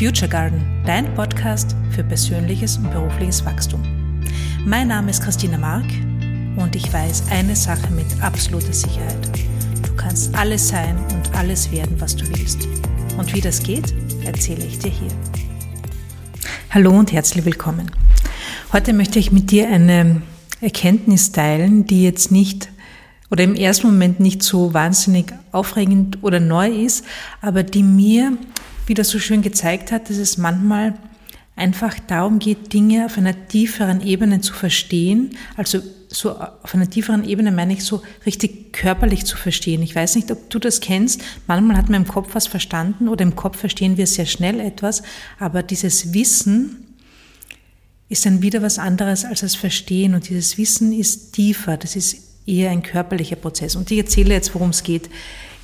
Future Garden, dein Podcast für persönliches und berufliches Wachstum. Mein Name ist Christina Mark und ich weiß eine Sache mit absoluter Sicherheit. Du kannst alles sein und alles werden, was du willst. Und wie das geht, erzähle ich dir hier. Hallo und herzlich willkommen. Heute möchte ich mit dir eine Erkenntnis teilen, die jetzt nicht oder im ersten Moment nicht so wahnsinnig aufregend oder neu ist, aber die mir wie das so schön gezeigt hat, dass es manchmal einfach darum geht, Dinge auf einer tieferen Ebene zu verstehen. Also so auf einer tieferen Ebene meine ich so richtig körperlich zu verstehen. Ich weiß nicht, ob du das kennst. Manchmal hat man im Kopf was verstanden oder im Kopf verstehen wir sehr schnell etwas, aber dieses Wissen ist dann wieder was anderes als das Verstehen und dieses Wissen ist tiefer. Das ist eher ein körperlicher Prozess. Und ich erzähle jetzt, worum es geht.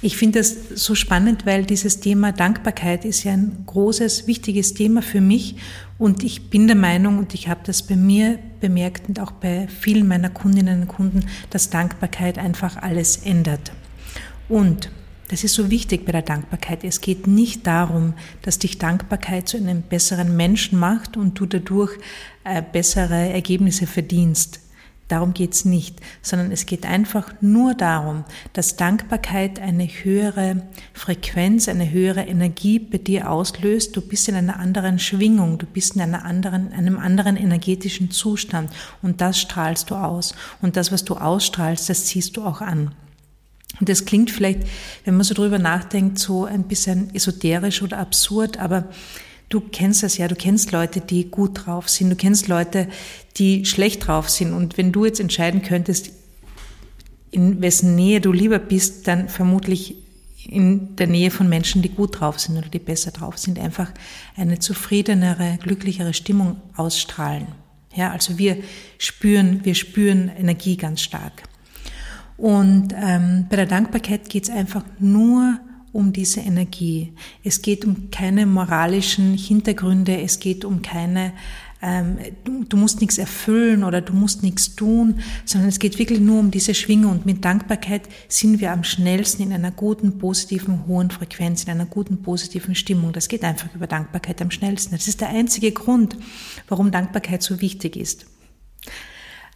Ich finde das so spannend, weil dieses Thema Dankbarkeit ist ja ein großes, wichtiges Thema für mich. Und ich bin der Meinung, und ich habe das bei mir bemerkt und auch bei vielen meiner Kundinnen und Kunden, dass Dankbarkeit einfach alles ändert. Und das ist so wichtig bei der Dankbarkeit. Es geht nicht darum, dass dich Dankbarkeit zu einem besseren Menschen macht und du dadurch äh, bessere Ergebnisse verdienst. Darum geht's nicht, sondern es geht einfach nur darum, dass Dankbarkeit eine höhere Frequenz, eine höhere Energie bei dir auslöst. Du bist in einer anderen Schwingung, du bist in einer anderen, einem anderen energetischen Zustand und das strahlst du aus. Und das, was du ausstrahlst, das ziehst du auch an. Und das klingt vielleicht, wenn man so drüber nachdenkt, so ein bisschen esoterisch oder absurd, aber Du kennst das ja, du kennst Leute, die gut drauf sind, du kennst Leute, die schlecht drauf sind. Und wenn du jetzt entscheiden könntest, in wessen Nähe du lieber bist, dann vermutlich in der Nähe von Menschen, die gut drauf sind oder die besser drauf sind, einfach eine zufriedenere, glücklichere Stimmung ausstrahlen. Ja, also wir spüren, wir spüren Energie ganz stark. Und ähm, bei der Dankbarkeit geht es einfach nur um diese Energie. Es geht um keine moralischen Hintergründe, es geht um keine, ähm, du, du, musst nichts erfüllen oder du musst nichts tun, sondern es geht wirklich nur um diese Schwingung. Und mit Dankbarkeit sind wir am schnellsten in einer guten, positiven, hohen Frequenz, in einer guten, positiven Stimmung. Das geht einfach über Dankbarkeit am schnellsten. Das ist der einzige Grund, warum Dankbarkeit so wichtig ist.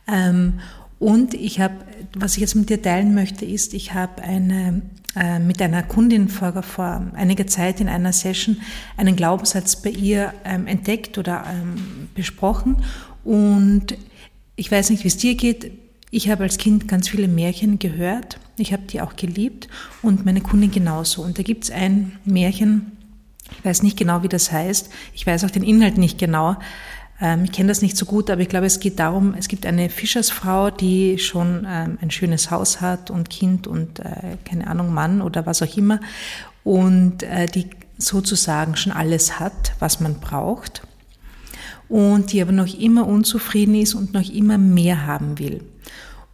Ähm, und ich habe, was ich jetzt mit dir teilen möchte, ist, ich habe eine mit einer Kundin vor, vor einiger Zeit in einer Session einen Glaubenssatz bei ihr ähm, entdeckt oder ähm, besprochen. Und ich weiß nicht, wie es dir geht. Ich habe als Kind ganz viele Märchen gehört. Ich habe die auch geliebt und meine Kundin genauso. Und da gibt es ein Märchen, ich weiß nicht genau, wie das heißt. Ich weiß auch den Inhalt nicht genau. Ähm, ich kenne das nicht so gut, aber ich glaube, es geht darum, es gibt eine Fischersfrau, die schon ähm, ein schönes Haus hat und Kind und äh, keine Ahnung, Mann oder was auch immer und äh, die sozusagen schon alles hat, was man braucht und die aber noch immer unzufrieden ist und noch immer mehr haben will.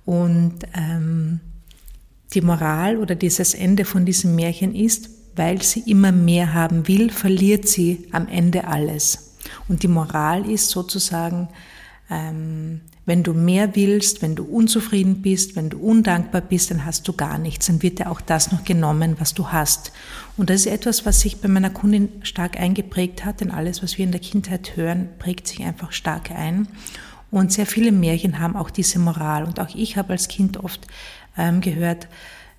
Und ähm, die Moral oder dieses Ende von diesem Märchen ist, weil sie immer mehr haben will, verliert sie am Ende alles. Und die Moral ist sozusagen, ähm, wenn du mehr willst, wenn du unzufrieden bist, wenn du undankbar bist, dann hast du gar nichts. Dann wird dir auch das noch genommen, was du hast. Und das ist etwas, was sich bei meiner Kundin stark eingeprägt hat, denn alles, was wir in der Kindheit hören, prägt sich einfach stark ein. Und sehr viele Märchen haben auch diese Moral. Und auch ich habe als Kind oft ähm, gehört,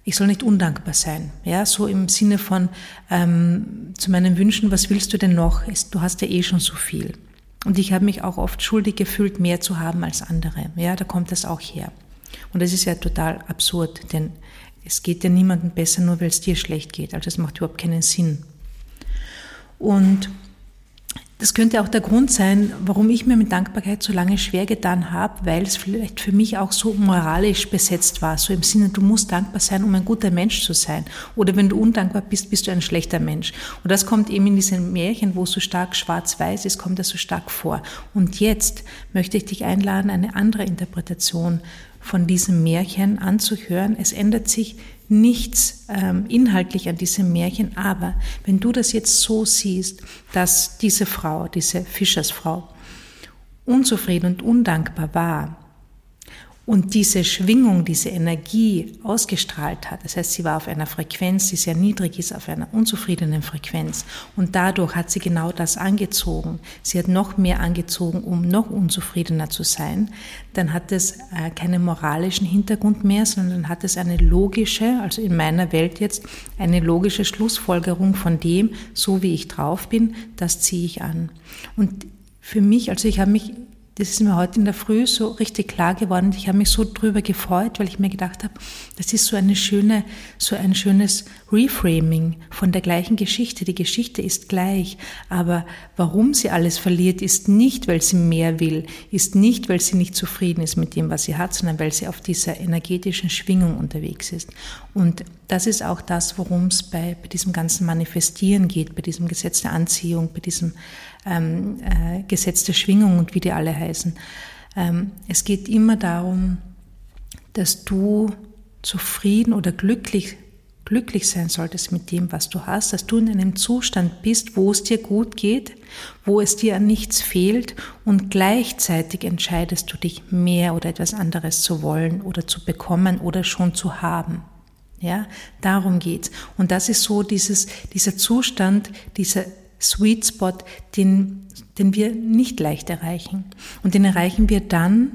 ich soll nicht undankbar sein. Ja, so im Sinne von ähm, zu meinen Wünschen, was willst du denn noch? Du hast ja eh schon so viel. Und ich habe mich auch oft schuldig gefühlt, mehr zu haben als andere. Ja, da kommt das auch her. Und das ist ja total absurd, denn es geht ja niemandem besser, nur weil es dir schlecht geht. Also es macht überhaupt keinen Sinn. Und das könnte auch der Grund sein, warum ich mir mit Dankbarkeit so lange schwer getan habe, weil es vielleicht für mich auch so moralisch besetzt war. So im Sinne, du musst dankbar sein, um ein guter Mensch zu sein. Oder wenn du undankbar bist, bist du ein schlechter Mensch. Und das kommt eben in diesen Märchen, wo es so stark schwarz-weiß ist, kommt das so stark vor. Und jetzt möchte ich dich einladen, eine andere Interpretation von diesem Märchen anzuhören. Es ändert sich nichts ähm, inhaltlich an diesem Märchen, aber wenn du das jetzt so siehst, dass diese Frau, diese Fischersfrau, unzufrieden und undankbar war und diese Schwingung, diese Energie ausgestrahlt hat. Das heißt, sie war auf einer Frequenz, die sehr niedrig ist, auf einer unzufriedenen Frequenz. Und dadurch hat sie genau das angezogen. Sie hat noch mehr angezogen, um noch unzufriedener zu sein. Dann hat es äh, keinen moralischen Hintergrund mehr, sondern hat es eine logische, also in meiner Welt jetzt, eine logische Schlussfolgerung von dem, so wie ich drauf bin, das ziehe ich an. Und für mich, also ich habe mich das ist mir heute in der Früh so richtig klar geworden. Ich habe mich so drüber gefreut, weil ich mir gedacht habe, das ist so eine schöne, so ein schönes Reframing von der gleichen Geschichte. Die Geschichte ist gleich, aber warum sie alles verliert, ist nicht, weil sie mehr will, ist nicht, weil sie nicht zufrieden ist mit dem, was sie hat, sondern weil sie auf dieser energetischen Schwingung unterwegs ist. Und das ist auch das, worum es bei, bei diesem ganzen Manifestieren geht, bei diesem Gesetz der Anziehung, bei diesem ähm, äh, Gesetz der Schwingung und wie die alle heißen. Ähm, es geht immer darum, dass du zufrieden oder glücklich, glücklich sein solltest mit dem, was du hast, dass du in einem Zustand bist, wo es dir gut geht, wo es dir an nichts fehlt und gleichzeitig entscheidest du dich mehr oder etwas anderes zu wollen oder zu bekommen oder schon zu haben. Ja, darum geht's. Und das ist so dieses, dieser Zustand, dieser Sweet Spot, den, den wir nicht leicht erreichen. Und den erreichen wir dann,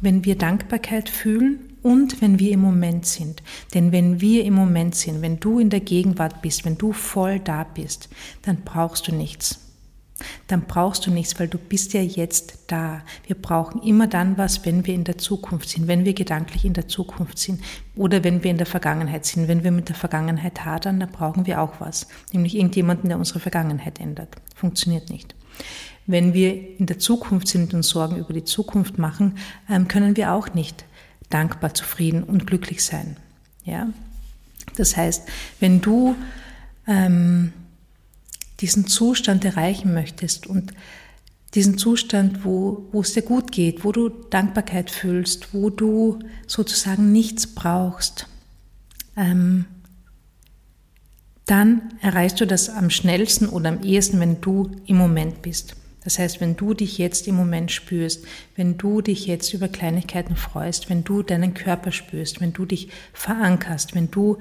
wenn wir Dankbarkeit fühlen und wenn wir im Moment sind. Denn wenn wir im Moment sind, wenn du in der Gegenwart bist, wenn du voll da bist, dann brauchst du nichts dann brauchst du nichts, weil du bist ja jetzt da. Wir brauchen immer dann was, wenn wir in der Zukunft sind, wenn wir gedanklich in der Zukunft sind oder wenn wir in der Vergangenheit sind. Wenn wir mit der Vergangenheit hadern, dann brauchen wir auch was, nämlich irgendjemanden, der unsere Vergangenheit ändert. Funktioniert nicht. Wenn wir in der Zukunft sind und Sorgen über die Zukunft machen, ähm, können wir auch nicht dankbar, zufrieden und glücklich sein. Ja? Das heißt, wenn du ähm, diesen Zustand erreichen möchtest und diesen Zustand, wo, wo es dir gut geht, wo du Dankbarkeit fühlst, wo du sozusagen nichts brauchst, ähm, dann erreichst du das am schnellsten oder am ehesten, wenn du im Moment bist. Das heißt, wenn du dich jetzt im Moment spürst, wenn du dich jetzt über Kleinigkeiten freust, wenn du deinen Körper spürst, wenn du dich verankerst, wenn du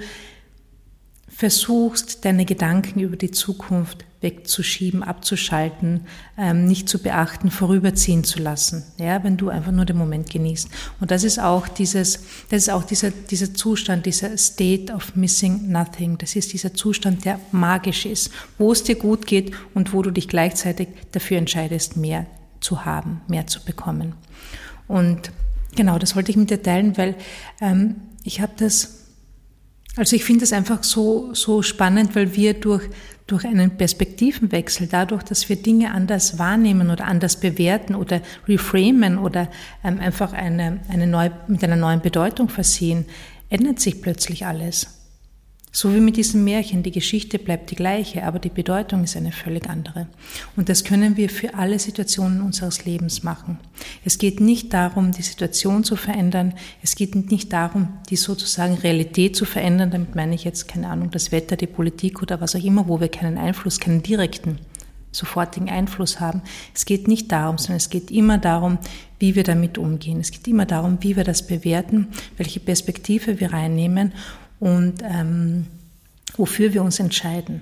versuchst, deine Gedanken über die Zukunft wegzuschieben, abzuschalten, ähm, nicht zu beachten, vorüberziehen zu lassen. Ja, wenn du einfach nur den Moment genießt. Und das ist auch dieses, das ist auch dieser, dieser Zustand, dieser State of missing nothing. Das ist dieser Zustand, der magisch ist, wo es dir gut geht und wo du dich gleichzeitig dafür entscheidest, mehr zu haben, mehr zu bekommen. Und genau, das wollte ich mit dir teilen, weil ähm, ich habe das also ich finde es einfach so, so spannend, weil wir durch, durch einen Perspektivenwechsel, dadurch, dass wir Dinge anders wahrnehmen oder anders bewerten oder reframen oder ähm, einfach eine, eine neue, mit einer neuen Bedeutung versehen, ändert sich plötzlich alles. So wie mit diesem Märchen, die Geschichte bleibt die gleiche, aber die Bedeutung ist eine völlig andere. Und das können wir für alle Situationen unseres Lebens machen. Es geht nicht darum, die Situation zu verändern, es geht nicht darum, die sozusagen Realität zu verändern, damit meine ich jetzt, keine Ahnung, das Wetter, die Politik oder was auch immer, wo wir keinen Einfluss, keinen direkten, sofortigen Einfluss haben. Es geht nicht darum, sondern es geht immer darum, wie wir damit umgehen. Es geht immer darum, wie wir das bewerten, welche Perspektive wir reinnehmen und ähm, wofür wir uns entscheiden.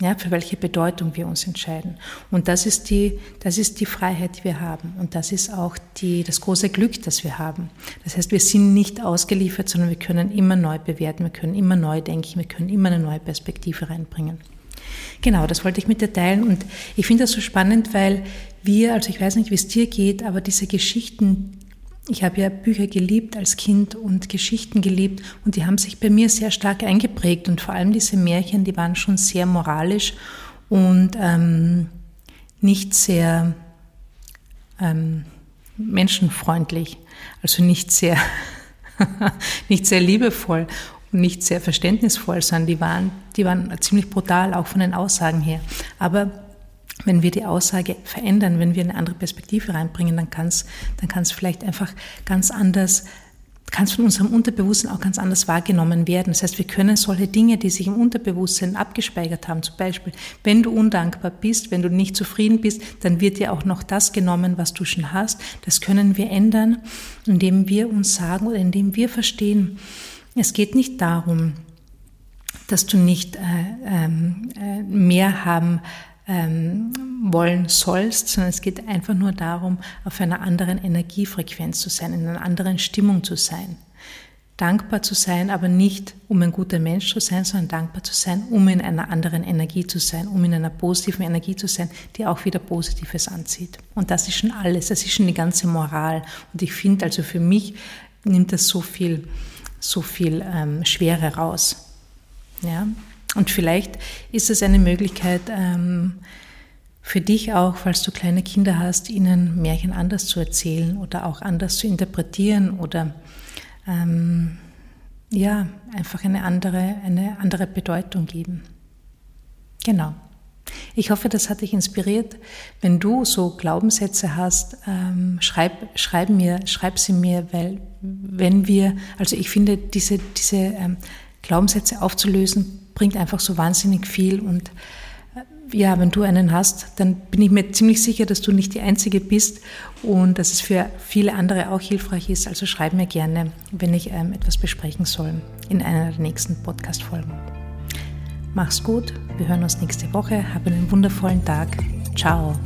Ja, für welche Bedeutung wir uns entscheiden. Und das ist die, das ist die Freiheit, die wir haben. Und das ist auch die, das große Glück, das wir haben. Das heißt, wir sind nicht ausgeliefert, sondern wir können immer neu bewerten, wir können immer neu denken, wir können immer eine neue Perspektive reinbringen. Genau, das wollte ich mit dir teilen. Und ich finde das so spannend, weil wir, also ich weiß nicht, wie es dir geht, aber diese Geschichten, ich habe ja Bücher geliebt als Kind und Geschichten geliebt und die haben sich bei mir sehr stark eingeprägt und vor allem diese Märchen, die waren schon sehr moralisch und ähm, nicht sehr ähm, menschenfreundlich, also nicht sehr, nicht sehr liebevoll und nicht sehr verständnisvoll, sondern die waren, die waren ziemlich brutal, auch von den Aussagen her. Aber wenn wir die Aussage verändern, wenn wir eine andere Perspektive reinbringen, dann kann es dann kann's vielleicht einfach ganz anders kann es von unserem Unterbewusstsein auch ganz anders wahrgenommen werden. Das heißt, wir können solche Dinge, die sich im Unterbewusstsein abgespeichert haben, zum Beispiel, wenn du undankbar bist, wenn du nicht zufrieden bist, dann wird dir auch noch das genommen, was du schon hast. Das können wir ändern, indem wir uns sagen oder indem wir verstehen, es geht nicht darum, dass du nicht äh, ähm, äh, mehr haben ähm, wollen sollst, sondern es geht einfach nur darum, auf einer anderen Energiefrequenz zu sein, in einer anderen Stimmung zu sein. Dankbar zu sein, aber nicht um ein guter Mensch zu sein, sondern dankbar zu sein, um in einer anderen Energie zu sein, um in einer positiven Energie zu sein, die auch wieder Positives anzieht. Und das ist schon alles, das ist schon die ganze Moral. Und ich finde, also für mich nimmt das so viel, so viel ähm, Schwere raus. Ja? Und vielleicht ist es eine Möglichkeit, ähm, für dich auch, falls du kleine Kinder hast, ihnen Märchen anders zu erzählen oder auch anders zu interpretieren oder ähm, ja, einfach eine andere, eine andere Bedeutung geben. Genau. Ich hoffe, das hat dich inspiriert. Wenn du so Glaubenssätze hast, ähm, schreib, schreib, mir, schreib sie mir, weil wenn wir, also ich finde, diese, diese ähm, Glaubenssätze aufzulösen, bringt einfach so wahnsinnig viel und ja, wenn du einen hast, dann bin ich mir ziemlich sicher, dass du nicht die Einzige bist und dass es für viele andere auch hilfreich ist. Also schreib mir gerne, wenn ich ähm, etwas besprechen soll in einer der nächsten Podcast-Folgen. Mach's gut, wir hören uns nächste Woche. Hab einen wundervollen Tag. Ciao.